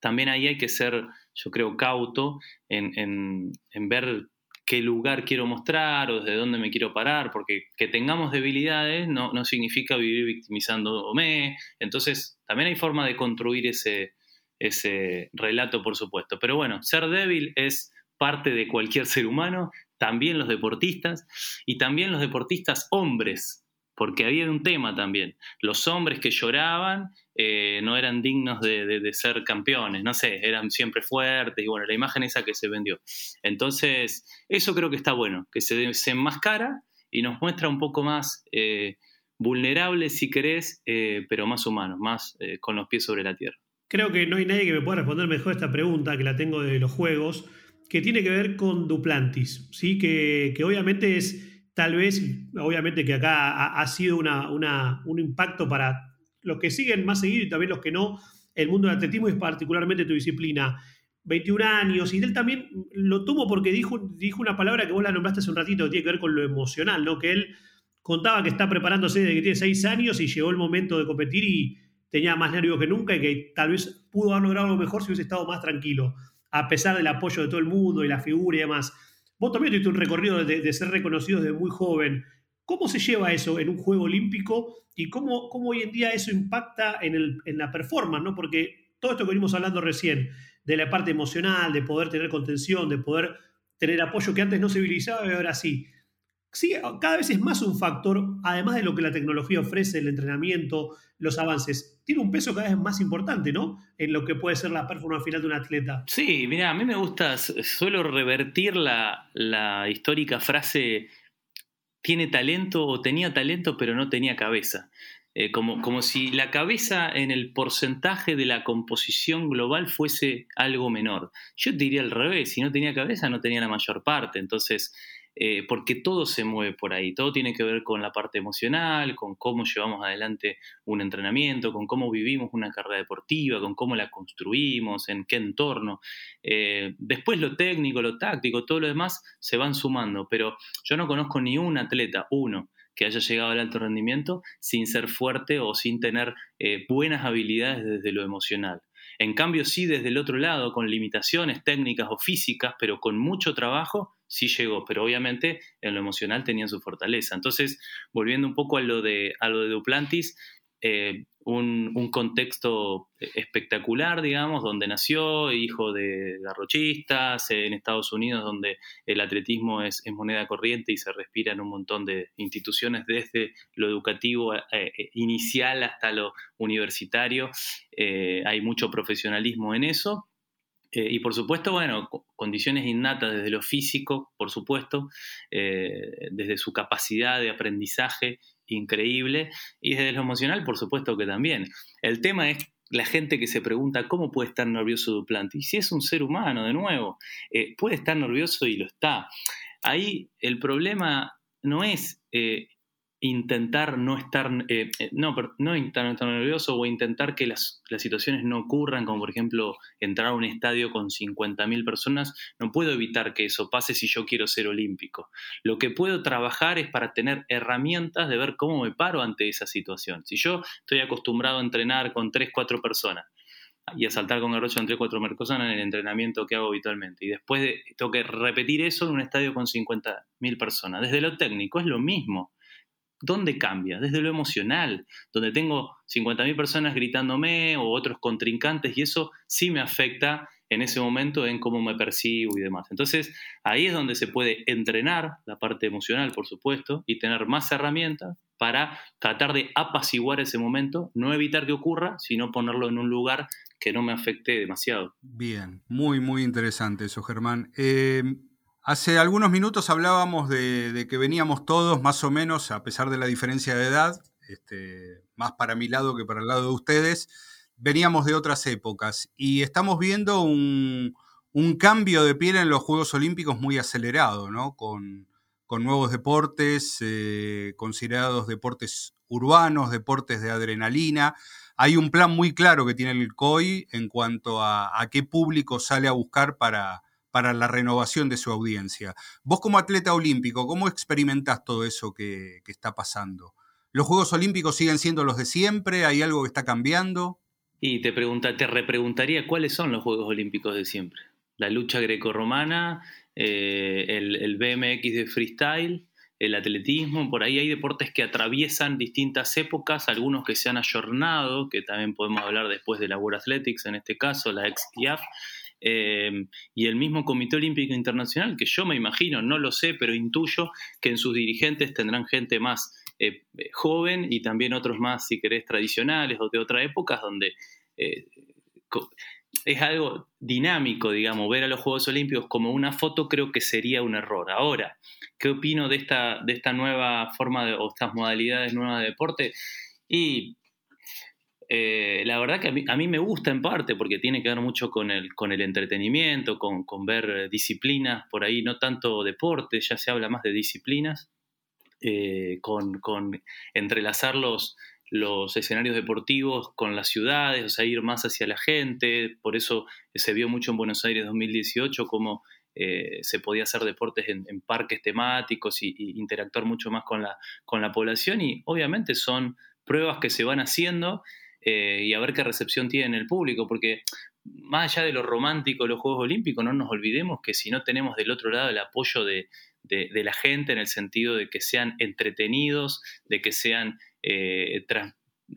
también ahí hay que ser, yo creo, cauto en, ver qué lugar quiero mostrar o desde dónde me quiero parar, porque que tengamos debilidades no, no significa vivir victimizándome. Entonces, también hay forma de construir ese, ese relato, por supuesto. Pero bueno, ser débil es parte de cualquier ser humano, también los deportistas y también los deportistas hombres, porque había un tema también. Los hombres que lloraban eh, no eran dignos de, ser campeones, no sé, eran siempre fuertes y bueno, la imagen esa que se vendió. Entonces, eso creo que está bueno, que se, se enmascara y nos muestra un poco más eh, vulnerables si querés, eh, pero más humanos, más con los pies sobre la tierra. Creo que no hay nadie que me pueda responder mejor esta pregunta, que la tengo de los juegos, que tiene que ver con Duplantis, ¿sí? que, obviamente es tal vez, obviamente que acá ha, sido una, un impacto para los que siguen más seguido y también los que no, el mundo del atletismo y particularmente tu disciplina. 21 años, y él también lo tomo porque dijo, dijo una palabra que vos la nombraste hace un ratito, que tiene que ver con lo emocional, ¿no? Que él contaba que está preparándose desde que tiene 6 años y llegó el momento de competir y tenía más nervios que nunca y que tal vez pudo haber logrado lo mejor si hubiese estado más tranquilo, a pesar del apoyo de todo el mundo y la figura y demás. Vos también tuviste un recorrido de, ser reconocido desde muy joven. ¿Cómo se lleva eso en un juego olímpico y cómo, cómo hoy en día eso impacta en, el, en la performance? ¿no? Porque todo esto que venimos hablando recién, de la parte emocional, de poder tener contención, de poder tener apoyo que antes no se utilizaba y ahora sí. Sí, cada vez es más un factor, además de lo que la tecnología ofrece, el entrenamiento, los avances, tiene un peso cada vez más importante, ¿no? En lo que puede ser la performance final de un atleta. Sí, mira, a mí me gusta, suelo revertir la, histórica frase, tiene talento o tenía talento pero no tenía cabeza. Eh, como, como, si la cabeza en el porcentaje de la composición global fuese algo menor. Yo diría al revés, si no tenía cabeza no tenía la mayor parte. Entonces, eh, porque todo se mueve por ahí, todo tiene que ver con la parte emocional, con cómo llevamos adelante un entrenamiento, con cómo vivimos una carrera deportiva, con cómo la construimos, en qué entorno. Eh, después lo técnico, lo táctico, todo lo demás se van sumando, pero yo no conozco ni un atleta, uno, que haya llegado al alto rendimiento sin ser fuerte o sin tener eh, buenas habilidades desde lo emocional. En cambio, sí, desde el otro lado, con limitaciones técnicas o físicas, pero con mucho trabajo, sí llegó. Pero obviamente en lo emocional tenía su fortaleza. Entonces, volviendo un poco a lo de, a lo de Duplantis, eh, un, contexto espectacular, digamos, donde nació, hijo de garrochistas, en Estados Unidos, donde el atletismo es, moneda corriente y se respira en un montón de instituciones, desde lo educativo eh, eh, inicial hasta lo universitario. hay mucho profesionalismo en eso. Y por supuesto, bueno, condiciones innatas desde lo físico, por supuesto, desde su capacidad de aprendizaje increíble. Y desde lo emocional, por supuesto que también. El tema es la gente que se pregunta cómo puede estar nervioso Duplantis. Y si es un ser humano, de nuevo, eh, puede estar nervioso y lo está. Ahí el problema no es eh, intentar no estar, eh, eh, no, no estar, nervioso o intentar que las, situaciones no ocurran, como por ejemplo entrar a un estadio con 50.000 personas, no puedo evitar que eso pase si yo quiero ser olímpico. Lo que puedo trabajar es para tener herramientas de ver cómo me paro ante esa situación. Si yo estoy acostumbrado a entrenar con 3, 4 personas, y a saltar con garrocha 3, 4 personas en el entrenamiento que hago habitualmente. Y después de, tengo que repetir eso en un estadio con 50.000 personas. Desde lo técnico es lo mismo. ¿Dónde cambia? Desde lo emocional, donde tengo 50.000 personas gritándome o otros contrincantes y eso sí me afecta en ese momento en cómo me percibo y demás. Entonces, ahí es donde se puede entrenar la parte emocional, por supuesto, y tener más herramientas para tratar de apaciguar ese momento, no evitar que ocurra, sino ponerlo en un lugar que no me afecte demasiado. Bien, muy, muy interesante eso, Germán. Eh, Hace algunos minutos hablábamos de, que veníamos todos más o menos, a pesar de la diferencia de edad, este, más para mi lado que para el lado de ustedes, veníamos de otras épocas y estamos viendo un, cambio de piel en los Juegos Olímpicos muy acelerado, ¿no? Con, nuevos deportes, eh, considerados deportes urbanos, deportes de adrenalina. Hay un plan muy claro que tiene el COI en cuanto a, a qué público sale a buscar para, para la renovación de su audiencia. Vos como atleta olímpico, ¿cómo experimentás todo eso que, está pasando? ¿Los Juegos Olímpicos siguen siendo los de siempre? ¿Hay algo que está cambiando? Y te, pregunta, te repreguntaría cuáles son los Juegos Olímpicos de siempre. La lucha grecorromana, eh, el, BMX de freestyle, el atletismo, por ahí hay deportes que atraviesan distintas épocas, algunos que se han ayornado, que también podemos hablar después de la World Athletics, en este caso, la XIAF, eh, y el mismo Comité Olímpico Internacional, que yo me imagino, no lo sé, pero intuyo que en sus dirigentes tendrán gente más eh, eh, joven y también otros más, si querés, tradicionales o de otra época, donde es algo dinámico, digamos, ver a los Juegos Olímpicos como una foto creo que sería un error. Ahora, ¿qué opino de esta, de esta nueva forma de, o estas modalidades nuevas de deporte? Y eh, la verdad que a mí, me gusta en parte porque tiene que ver mucho con el, con el entretenimiento, con, ver disciplinas por ahí, no tanto deporte, ya se habla más de disciplinas, eh, con, entrelazar los, los escenarios deportivos con las ciudades, o sea, ir más hacia la gente, por eso se vio mucho en Buenos Aires 2018 como eh, se podía hacer deportes en, parques temáticos y, y, interactuar mucho más con la, con la población. Y obviamente son pruebas que se van haciendo eh, y a ver qué recepción tiene el público, porque más allá de lo romántico de los Juegos Olímpicos, no nos olvidemos que si no tenemos del otro lado el apoyo de, la gente en el sentido de que sean entretenidos, de que sean... Eh,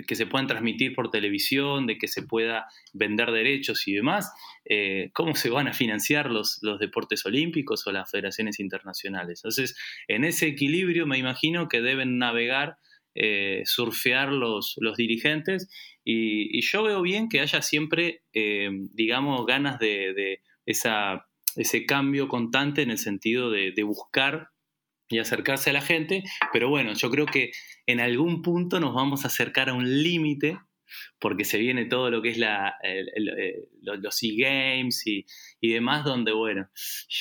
que se puedan transmitir por televisión, de que se pueda vender derechos y demás, eh, ¿cómo se van a financiar los, los, deportes olímpicos o las federaciones internacionales? Entonces, en ese equilibrio me imagino que deben navegar surfear los, los dirigentes y, yo veo bien que haya siempre, eh, digamos, ganas de, esa, ese cambio constante en el sentido de, buscar y acercarse a la gente, pero bueno, yo creo que en algún punto nos vamos a acercar a un límite porque se viene todo lo que es la, los e-games y, y, demás, donde, bueno,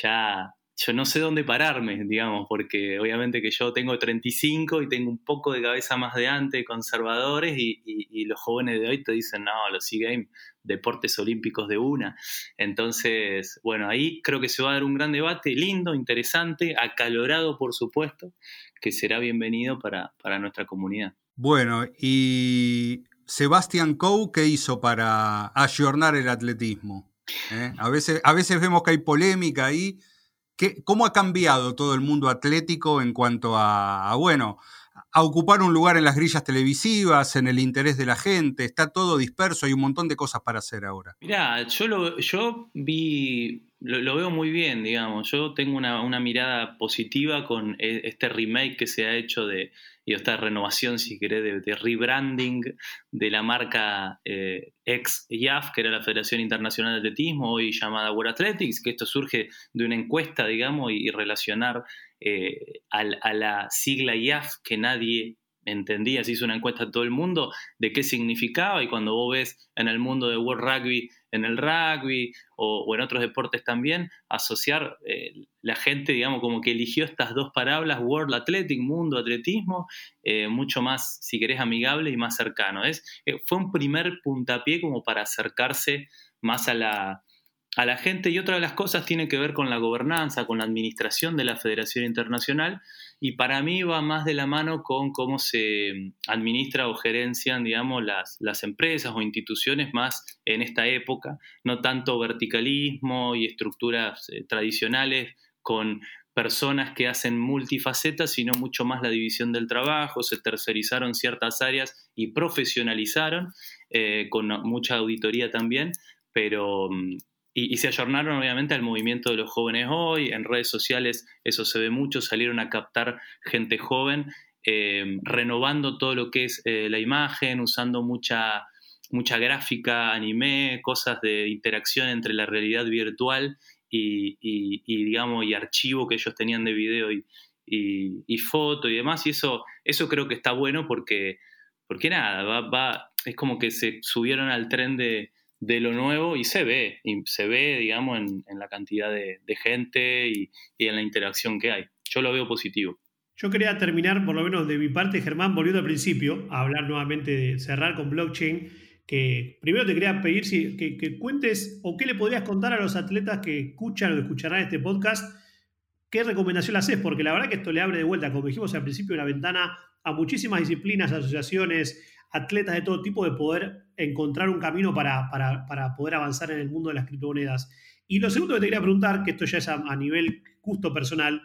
ya yo no sé dónde pararme, digamos, porque obviamente que yo tengo 35 y tengo un poco de cabeza más de antes, conservadores, y, los jóvenes de hoy te dicen, no, los SEA Games, deportes olímpicos de una. Entonces, bueno, ahí creo que se va a dar un gran debate, lindo, interesante, acalorado, por supuesto, que será bienvenido para, nuestra comunidad. Bueno, y Sebastián Coe, ¿qué hizo para ayornar el atletismo? ¿Eh? A, veces, a veces vemos que hay polémica ahí ¿Cómo ha cambiado todo el mundo atlético en cuanto a, bueno, a ocupar un lugar en las grillas televisivas, en el interés de la gente? Está todo disperso, hay un montón de cosas para hacer ahora. Mirá, yo, lo, yo vi, lo, veo muy bien, digamos. Yo tengo una, una mirada positiva con e, este remake que se ha hecho de, y esta renovación, si querés, de, rebranding de la marca eh, ex IAF, que era la Federación Internacional de Atletismo, hoy llamada World Athletics, que esto surge de una encuesta, digamos, y, relacionar eh, a, la sigla IAF que nadie entendía, se hizo una encuesta a todo el mundo de qué significaba y cuando vos ves en el mundo de World Rugby en el rugby o, en otros deportes también, asociar eh, la gente, digamos, como que eligió estas dos palabras, World Athletic, mundo atletismo, eh, mucho más, si querés, amigable y más cercano. Es, eh, fue un primer puntapié como para acercarse más a la, a la gente y otra de las cosas tiene que ver con la gobernanza, con la administración de la Federación Internacional y para mí va más de la mano con cómo se administra o gerencian, digamos, las, las empresas o instituciones más en esta época, no tanto verticalismo y estructuras eh, tradicionales con personas que hacen multifacetas, sino mucho más la división del trabajo, se tercerizaron ciertas áreas y profesionalizaron, eh, con mucha auditoría también, pero y, se ayornaron obviamente al movimiento de los jóvenes hoy, en redes sociales eso se ve mucho, salieron a captar gente joven, eh, renovando todo lo que es eh, la imagen, usando mucha, mucha gráfica, anime, cosas de interacción entre la realidad virtual y, digamos, y archivo que ellos tenían de video y, y, foto y demás, y eso, eso creo que está bueno porque, porque nada, va, va, es como que se subieron al tren de de lo nuevo y se ve, y se ve, digamos, en, la cantidad de, gente y, en la interacción que hay. Yo lo veo positivo. Yo quería terminar, por lo menos de mi parte, Germán, volviendo al principio, a hablar nuevamente de cerrar con blockchain, que primero te quería pedir si, que, cuentes o qué le podrías contar a los atletas que escuchan o escucharán este podcast, qué recomendación le haces, porque la verdad que esto le abre de vuelta, como dijimos al principio, una ventana a muchísimas disciplinas, asociaciones, atletas de todo tipo de poder encontrar un camino para, poder avanzar en el mundo de las criptomonedas. Y lo segundo que te quería preguntar, que esto ya es a, nivel justo personal,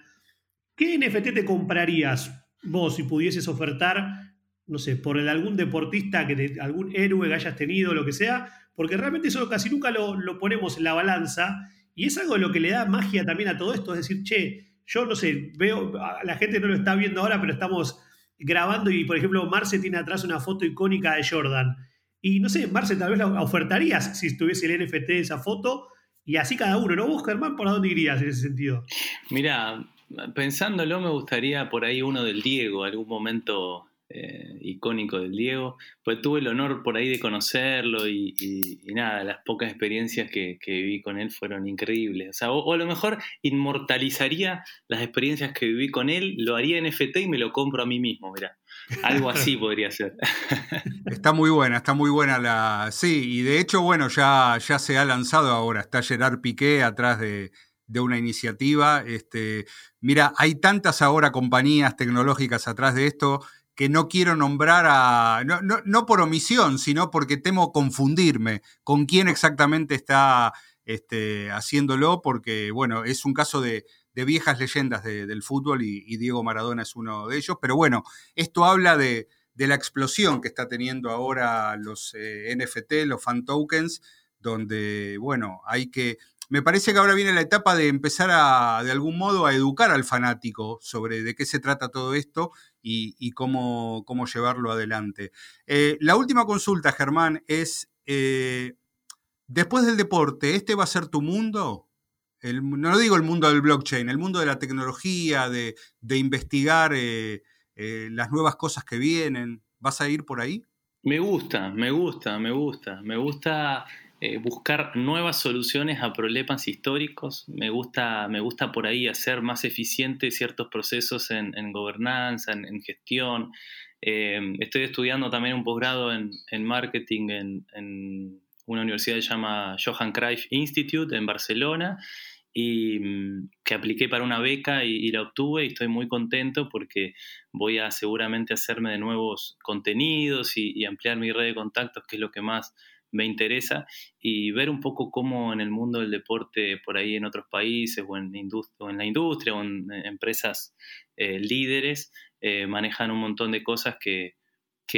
¿qué NFT te comprarías vos si pudieses ofertar, no sé, por el, algún deportista, que algún héroe que hayas tenido, lo que sea? Porque realmente eso casi nunca lo, lo ponemos en la balanza y es algo de lo que le da magia también a todo esto, es decir, che, yo no sé, veo, la gente no lo está viendo ahora, pero estamos grabando y, por ejemplo, Marce tiene atrás una foto icónica de Jordan. Y no sé, Marce, tal vez la ofertarías si estuviese el NFT de esa foto y así cada uno, ¿no? Vos, Germán, ¿por dónde irías en ese sentido? Mira, pensándolo, me gustaría por ahí uno del Diego, algún momento eh, icónico del Diego, pues tuve el honor por ahí de conocerlo y, nada, las pocas experiencias que, viví con él fueron increíbles. O, a lo mejor inmortalizaría las experiencias que viví con él, lo haría en FT y me lo compro a mí mismo, mira. Algo así podría ser. Está muy buena, está muy buena la... Sí, y de hecho, bueno, ya, ya se ha lanzado ahora, está Gerard Piqué atrás de, de una iniciativa. Este, mira, hay tantas ahora compañías tecnológicas atrás de esto que no quiero nombrar a, no, por omisión, sino porque temo confundirme con quién exactamente está este, haciéndolo, porque bueno, es un caso de, viejas leyendas del fútbol y, Diego Maradona es uno de ellos, pero bueno, esto habla de, la explosión que está teniendo ahora los eh, NFT, los fan tokens, donde, bueno, hay que me parece que ahora viene la etapa de empezar a, de algún modo, a educar al fanático sobre de qué se trata todo esto y, cómo, cómo, llevarlo adelante. Eh, la última consulta, Germán, es, eh, después del deporte, ¿este va a ser tu mundo? no digo el mundo del blockchain, el mundo de la tecnología, de, investigar eh, las nuevas cosas que vienen. ¿Vas a ir por ahí? Me gusta, me gusta, me gusta. Me gusta eh, buscar nuevas soluciones a problemas históricos. Me gusta, me gusta por ahí hacer más eficientes ciertos procesos en, gobernanza, en, gestión. Eh, estoy estudiando también un posgrado en, marketing en, una universidad que se llama Johan Cruyff Institute en Barcelona y mm, que apliqué para una beca y, la obtuve y estoy muy contento porque voy a seguramente hacerme de nuevos contenidos y ampliar mi red de contactos, que es lo que más me interesa y ver un poco cómo en el mundo del deporte por ahí en otros países o en, o en la industria o en, empresas eh, líderes eh, manejan un montón de cosas que,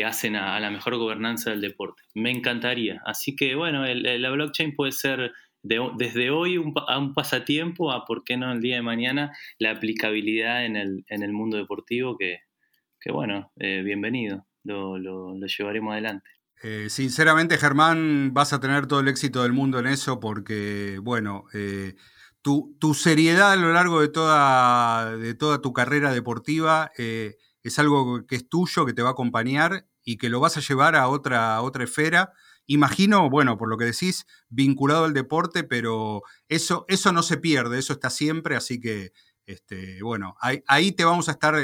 hacen a, la mejor gobernanza del deporte. Me encantaría. Así que bueno, la blockchain puede ser desde hoy un, a un pasatiempo a, ¿por qué no, el día de mañana la aplicabilidad en el, en el mundo deportivo que, que bueno, eh, bienvenido, lo, lo llevaremos adelante. Eh, sinceramente, Germán, vas a tener todo el éxito del mundo en eso porque, bueno, eh, tu, seriedad a lo largo de toda, de toda tu carrera deportiva eh, es algo que es tuyo, que te va a acompañar y que lo vas a llevar a otra, otra esfera. Imagino, bueno, por lo que decís, vinculado al deporte, pero eso, eso no se pierde, eso está siempre, así que, este, bueno, ahí, ahí te vamos a estar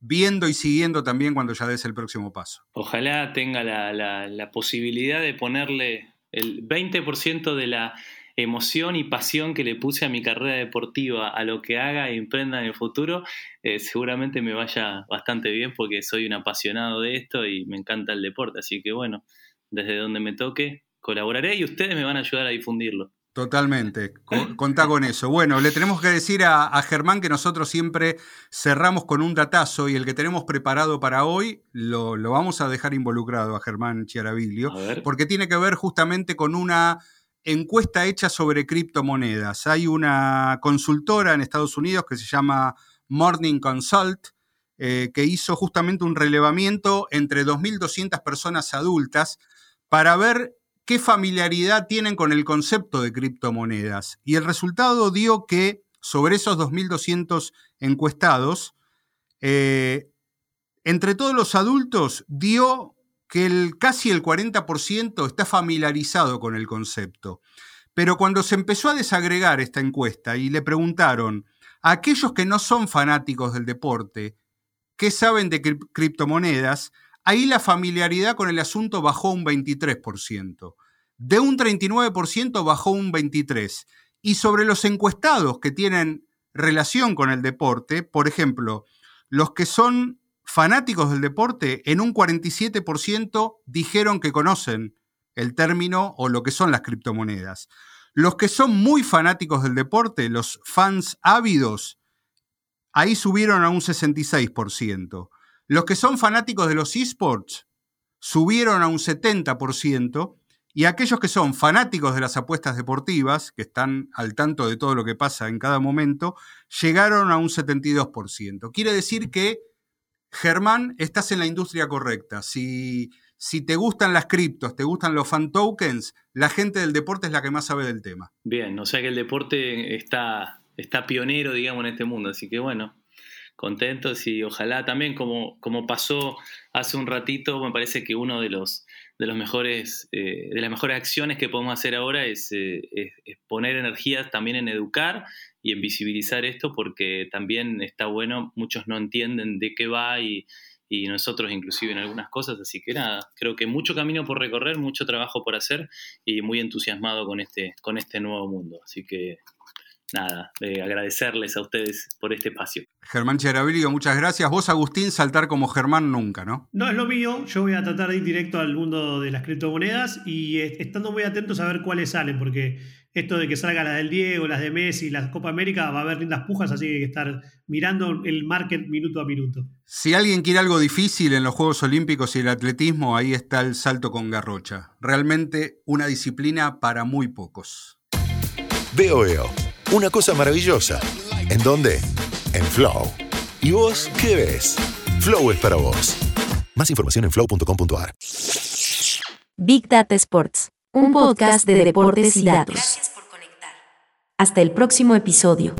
viendo y siguiendo también cuando ya des el próximo paso. Ojalá tenga la, posibilidad de ponerle el 20% de la emoción y pasión que le puse a mi carrera deportiva, a lo que haga y emprenda en el futuro, eh, seguramente me vaya bastante bien porque soy un apasionado de esto y me encanta el deporte. Así que bueno, desde donde me toque, colaboraré y ustedes me van a ayudar a difundirlo. Totalmente, contá con eso. Bueno, le tenemos que decir a, Germán que nosotros siempre cerramos con un datazo y el que tenemos preparado para hoy lo, vamos a dejar involucrado a Germán Chiaraviglio, porque tiene que ver justamente con una encuesta hecha sobre criptomonedas. Hay una consultora en Estados Unidos que se llama Morning Consult, eh, que hizo justamente un relevamiento entre 2.200 personas adultas para ver qué familiaridad tienen con el concepto de criptomonedas. Y el resultado dio que sobre esos 2.200 encuestados, eh, entre todos los adultos dio que casi el 40% está familiarizado con el concepto. Pero cuando se empezó a desagregar esta encuesta y le preguntaron a aquellos que no son fanáticos del deporte, ¿qué saben de criptomonedas? Ahí la familiaridad con el asunto bajó un 23%. De un 39% bajó un 23%. Y sobre los encuestados que tienen relación con el deporte, por ejemplo, los que son fanáticos del deporte, en un 47% dijeron que conocen el término o lo que son las criptomonedas. Los que son muy fanáticos del deporte, los fans ávidos, ahí subieron a un 66%. Los que son fanáticos de los esports subieron a un 70% y aquellos que son fanáticos de las apuestas deportivas, que están al tanto de todo lo que pasa en cada momento, llegaron a un 72%. Quiere decir que, Germán, estás en la industria correcta. Si, te gustan las criptos, te gustan los fan tokens, la gente del deporte es la que más sabe del tema. Bien, o sea que el deporte está, está pionero, digamos, en este mundo. Así que bueno, contentos y ojalá también, como, como pasó hace un ratito, me parece que uno de los de los mejores eh, de las mejores acciones que podemos hacer ahora es, eh, poner energías también en educar y en visibilizar esto porque también está bueno muchos no entienden de qué va y, y nosotros inclusive en algunas cosas así que nada creo que mucho camino por recorrer mucho trabajo por hacer y muy entusiasmado con este con este nuevo mundo así que nada, agradecerles a ustedes por este espacio. Germán Cherabilio, muchas gracias. Vos, Agustín, saltar como Germán nunca, ¿no? No es lo mío. Yo voy a tratar de ir directo al mundo de las criptomonedas y estando muy atentos a ver cuáles salen, porque esto de que salga la del Diego, las de Messi, las Copa América, va a haber lindas pujas, así que hay que estar mirando el market minuto a minuto. Si alguien quiere algo difícil en los Juegos Olímpicos y el atletismo, ahí está el salto con garrocha. Realmente una disciplina para muy pocos. Veo, veo una cosa maravillosa. ¿En dónde? En Flow. ¿Y vos qué ves? Flow es para vos. Más información en flow.com.ar. Big Data Sports, un podcast de deportes y datos. Gracias por conectar. Hasta el próximo episodio.